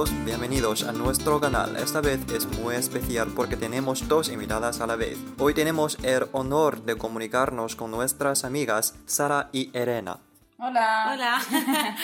todos, bienvenidos a nuestro canal. Esta vez es muy especial porque tenemos dos invitadas a la vez. Hoy tenemos el honor de comunicarnos con nuestras amigas Sara y Elena. Hola. Hola.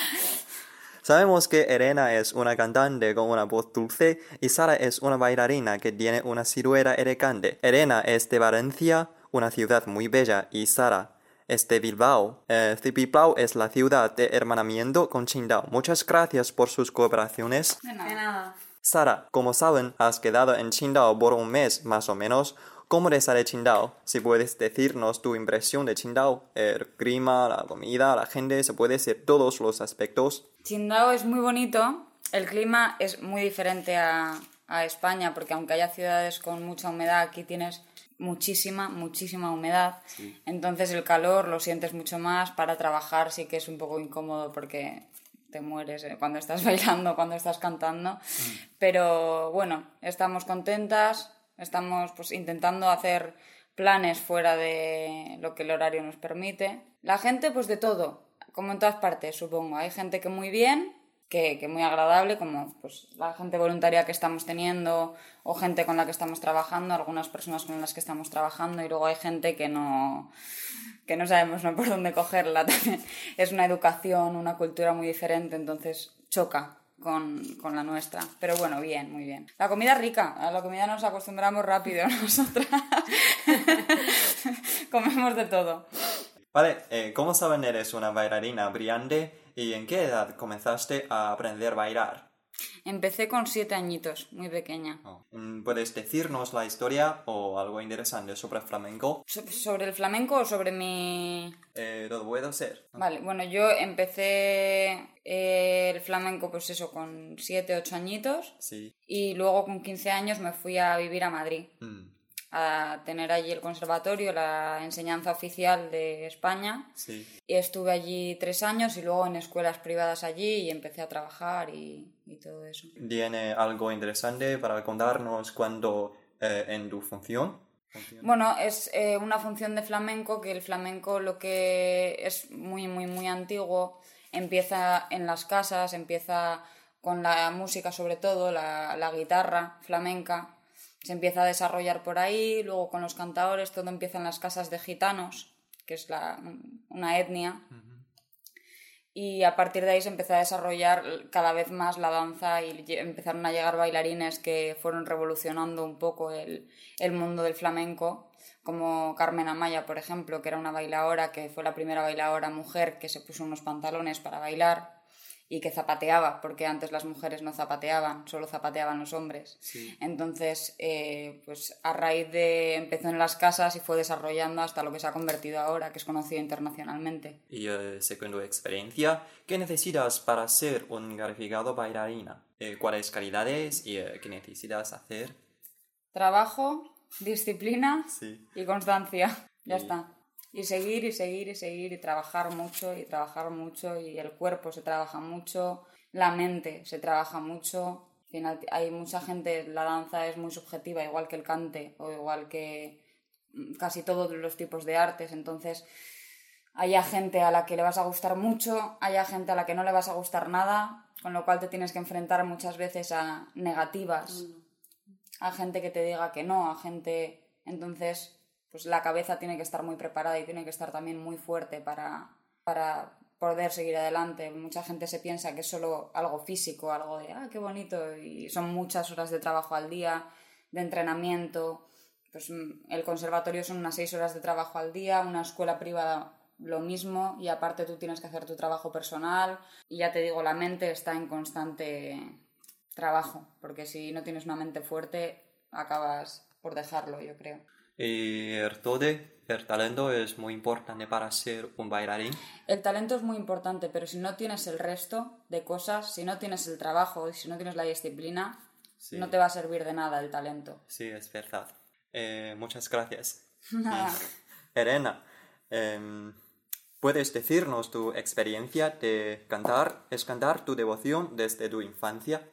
Sabemos que Elena es una cantante con una voz dulce y Sara es una bailarina que tiene una silueta elegante. Elena es de Valencia, una ciudad muy bella, y Sara es de Bilbao. Eh, Bilbao es la ciudad de hermanamiento con Qingdao. Muchas gracias por sus cooperaciones. De nada. Sara, como saben, has quedado en Qingdao por un mes más o menos. ¿Cómo te sale Qingdao? Si puedes decirnos tu impresión de Qingdao, el clima, la comida, la gente, se puede decir todos los aspectos. Qingdao es muy bonito. El clima es muy diferente a, a España porque aunque haya ciudades con mucha humedad, aquí tienes muchísima, muchísima humedad. Entonces el calor lo sientes mucho más. Para trabajar sí que es un poco incómodo porque te mueres eh, cuando estás bailando, cuando estás cantando. Pero bueno, estamos contentas. Estamos pues intentando hacer planes fuera de lo que el horario nos permite. La gente pues de todo, como en todas partes, supongo. Hay gente que muy bien, que, que muy agradable, como pues la gente voluntaria que estamos teniendo o gente con la que estamos trabajando, algunas personas con las que estamos trabajando y luego hay gente que no que no sabemos ¿no? por dónde cogerla también. Es una educación, una cultura muy diferente, entonces choca con, con la nuestra. Pero bueno, bien, muy bien. La comida rica, a la comida nos acostumbramos rápido nosotras. Comemos de todo. Vale, eh, como saben, eres una bailarina brillante y ¿en qué edad comenzaste a aprender a bailar? Empecé con siete añitos, muy pequeña. Oh, mm, ¿Puedes decirnos la historia o algo interesante sobre flamenco? So- ¿Sobre el flamenco o sobre mi...? Eh, todo puede ser. Vale, bueno, yo empecé eh, el flamenco pues eso con siete, ocho añitos Sí. y luego con 15 años me fui a vivir a Madrid. Mm, a tener allí el conservatorio, la enseñanza oficial de España. sí. Y estuve allí tres años y luego en escuelas privadas allí y empecé a trabajar y, y todo eso. ¿Tiene algo interesante para contarnos cuando eh, en tu función? Función. Bueno, es eh, una función de flamenco que el flamenco lo que es muy, muy, muy antiguo. Empieza en las casas, empieza con la música sobre todo, la, la guitarra flamenca. Se empieza a desarrollar por ahí, luego con los cantadores, todo empieza en las casas de gitanos, que es la, una etnia. Y a partir de ahí se empezó a desarrollar cada vez más la danza y empezaron a llegar bailarines que fueron revolucionando un poco el, el mundo del flamenco, como Carmen Amaya, por ejemplo, que era una bailadora, que fue la primera bailadora mujer que se puso unos pantalones para bailar y que zapateaba, porque antes las mujeres no zapateaban, solo zapateaban los hombres. Sí. Entonces, eh, pues a raíz de empezó en las casas y fue desarrollando hasta lo que se ha convertido ahora, que es conocido internacionalmente. Y eh, según tu experiencia, ¿qué necesitas para ser un calificado bailarina? Eh, ¿Cuáles calidades y eh, qué necesitas hacer? Trabajo, disciplina Sí. y constancia. Ya Y- está. Y seguir y seguir y seguir y trabajar mucho y trabajar mucho y el cuerpo se trabaja mucho, la mente se trabaja mucho. Al final hay mucha gente, la danza es muy subjetiva, igual que el cante o igual que mm, casi todos los tipos de artes. Entonces, haya gente a la que le vas a gustar mucho, haya gente a la que no le vas a gustar nada, con lo cual te tienes que enfrentar muchas veces a negativas a gente que te diga que no, a gente... Entonces, pues la cabeza tiene que estar muy preparada y tiene que estar también muy fuerte para, para poder seguir adelante. Mucha gente se piensa que es solo algo físico, algo de, ah, qué bonito, y son muchas horas de trabajo al día, de entrenamiento. Pues mm, el conservatorio son unas seis horas de trabajo al día, una escuela privada lo mismo, y aparte tú tienes que hacer tu trabajo personal, y ya te digo, la mente está en constante trabajo, porque si no tienes una mente fuerte, acabas por dejarlo, yo creo. Y el tode, el talento es muy importante para ser un bailarín. El talento es muy importante, pero si no tienes el resto de cosas, si no tienes el trabajo y si no tienes la disciplina, Sí. no te va a servir de nada el talento. Sí, es verdad. Eh, muchas gracias. Nada. Elena, em, ¿puedes decirnos tu experiencia de cantar? ¿Es cantar tu devoción desde tu infancia?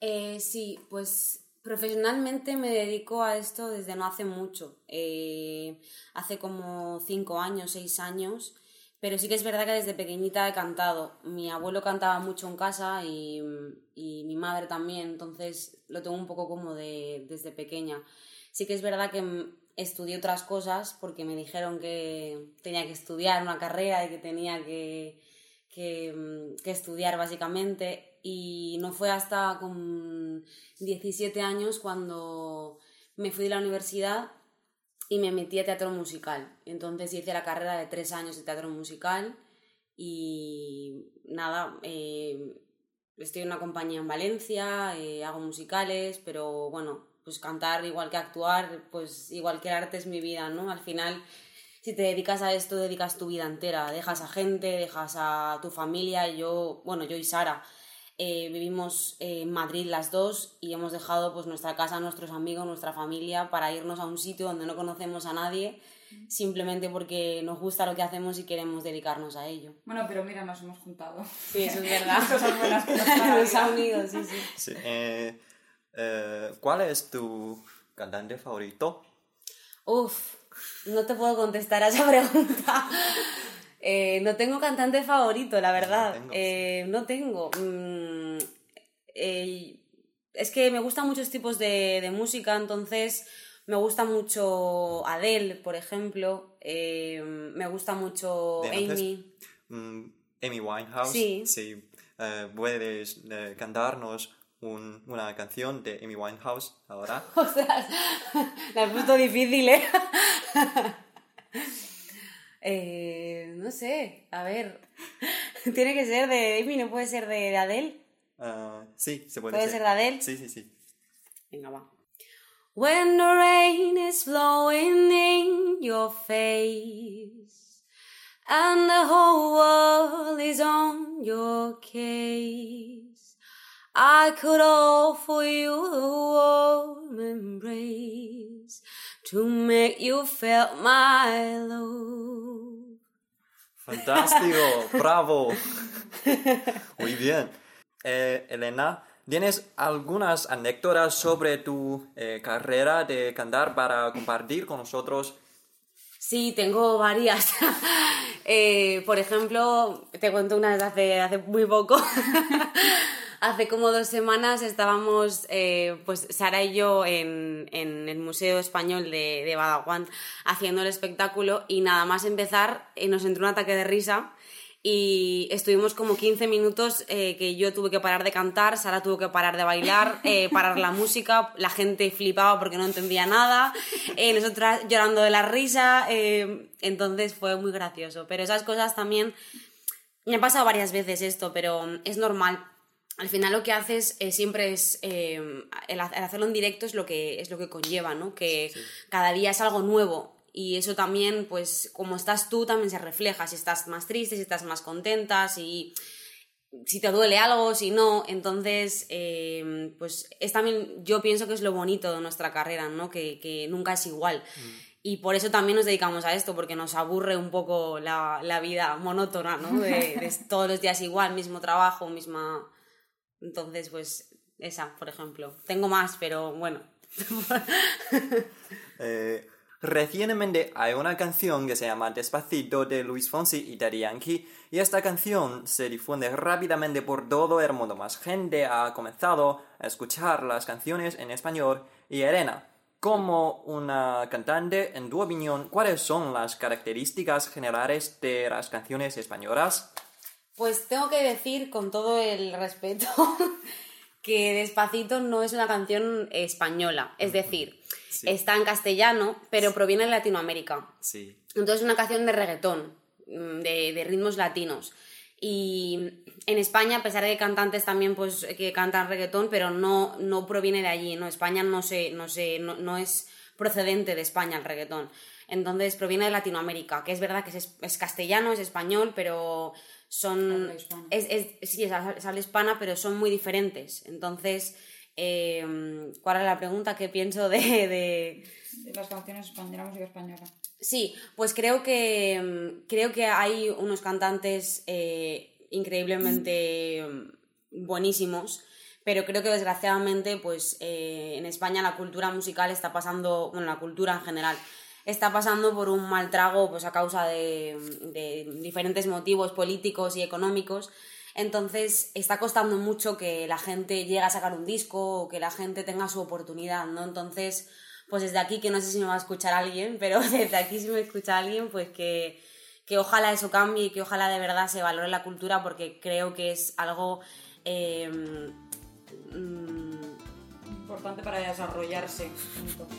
Eh, sí, pues profesionalmente me dedico a esto desde no hace mucho. Eh, hace como cinco años, seis años, Pero sí que es verdad que desde pequeñita he cantado. Mi abuelo cantaba mucho en casa y, y mi madre también, entonces lo tengo un poco como de, desde pequeña. Sí que es verdad que estudié otras cosas porque me dijeron que tenía que estudiar una carrera y que tenía que, que, que estudiar básicamente. Y no fue hasta con 17 años cuando me fui de la universidad y me metí a teatro musical. Entonces hice la carrera de tres años de teatro musical y nada, eh, estoy en una compañía en Valencia, eh, hago musicales, pero bueno, pues cantar igual que actuar, pues igual que el arte es mi vida, ¿no? Al final, si te dedicas a esto, dedicas tu vida entera, dejas a gente, dejas a tu familia, yo, bueno, yo y Sara eh, vivimos en Madrid las dos y hemos dejado pues nuestra casa, nuestros amigos, nuestra familia para irnos a un sitio donde no conocemos a nadie simplemente porque nos gusta lo que hacemos y queremos dedicarnos a ello. Bueno, pero mira, nos hemos juntado. Sí, eso es verdad. Cosas buenas. Nos ha unido, sí, sí. Sí, eh, eh, ¿Cuál es tu cantante favorito? Uf, no te puedo contestar a esa pregunta. Eh, no tengo cantante favorito, la verdad. tengo, Eh, no tengo. Mm, eh, es que me gustan muchos tipos de, de música, entonces me gusta mucho Adele, por ejemplo. eh, me gusta mucho. Amy. Mm, Amy Winehouse. Sí. Eh, ¿Puedes cantarnos un- una canción de Amy Winehouse ahora? Ostras, la has puesto difícil, ¿eh? Eh, no sé, a ver. Tiene que ser de Amy, no puede ser de, de Adele. Ah, sí, se puede ¿Puede ser de Adele? Sí, sí, sí. Venga, va. When the rain is blowing in your face and the whole world is on your case, I could offer you a warm embrace to make you feel my love. Fantástico, bravo. Muy bien. Eh, Elena, ¿tienes algunas anécdotas sobre tu eh, carrera de cantar para compartir con nosotros? Sí, tengo varias. Eh, por ejemplo, te cuento una de hace, hace muy poco. hace como dos semanas estábamos, eh, pues Sara y yo, en, en el Museo Español de, de Badajoz haciendo el espectáculo y nada más empezar eh, nos entró un ataque de risa y estuvimos como 15 minutos eh, que yo tuve que parar de cantar, Sara tuvo que parar de bailar, eh, parar la música, la gente flipaba porque no entendía nada, eh, nosotras llorando de la risa, entonces fue muy gracioso. Pero esas cosas también, me ha pasado varias veces esto, pero es normal. Al final lo que haces eh, siempre es, eh, el, ha- el hacerlo en directo es lo que, es lo que conlleva, ¿no? Que cada día es algo nuevo y eso también, pues como estás tú, también se refleja, si estás más triste, si estás más contenta, si, si te duele algo, si no, entonces, eh, pues es también, yo pienso que es lo bonito de nuestra carrera, ¿no? Que, que nunca es igual. Y por eso también nos dedicamos a esto, porque nos aburre un poco la, la vida monótona, ¿no? De, de todos los días igual, mismo trabajo, misma... Entonces, pues esa, por ejemplo. Tengo más, pero bueno. Eh, recientemente hay una canción que se llama Despacito de Luis Fonsi y Daddy Yankee y esta canción se difunde rápidamente por todo el mundo. Más gente ha comenzado a escuchar las canciones en español y Elena, como una cantante, en tu opinión, ¿cuáles son las características generales de las canciones españolas? Pues tengo que decir con todo el respeto que Despacito no es una canción española. Es decir, Sí. está en castellano, pero proviene de Latinoamérica. Sí. Entonces es una canción de reggaetón, mm, de, de ritmos latinos. Y en España, a pesar de que cantantes también pues, que cantan reggaetón, pero no, no proviene de allí, ¿no? España no, se, no, se, no, no es procedente de España el reggaetón. Entonces proviene de Latinoamérica, que es verdad que es, es castellano, es español, pero son... Es, es- sí, es, es habla hispana, pero son muy diferentes. Entonces, eh, ¿cuál era la pregunta que pienso de- de, De las canciones de la música española. Sí, pues creo que mm, creo que hay unos cantantes eh, increíblemente buenísimos, pero creo que desgraciadamente, pues eh, en España la cultura musical está pasando, bueno, la cultura en general está pasando por un mal trago pues a causa de, diferentes motivos políticos y económicos. Entonces está costando mucho que la gente llegue a sacar un disco o que la gente tenga su oportunidad, ¿no? Entonces, pues desde aquí, que no sé si me va a escuchar alguien, pero desde aquí si me escucha alguien, pues que, que ojalá eso cambie y que ojalá de verdad se valore la cultura porque creo que es algo... eh, mm, Importante para desarrollarse.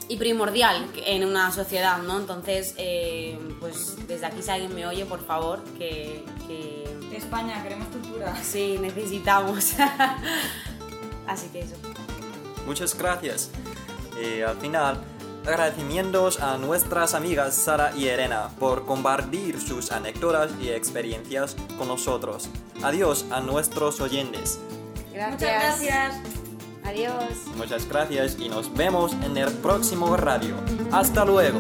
y primordial en una sociedad, ¿no? Entonces, eh, pues desde aquí si alguien me oye, por favor, que, que España, queremos cultura. sí, necesitamos. Así que eso. Muchas gracias. Y al final, agradecimientos a nuestras amigas Sara y Elena por compartir sus anécdotas y experiencias con nosotros. Adiós a nuestros oyentes. Muchas gracias. Adiós. Muchas gracias y nos vemos en el próximo radio. Hasta luego.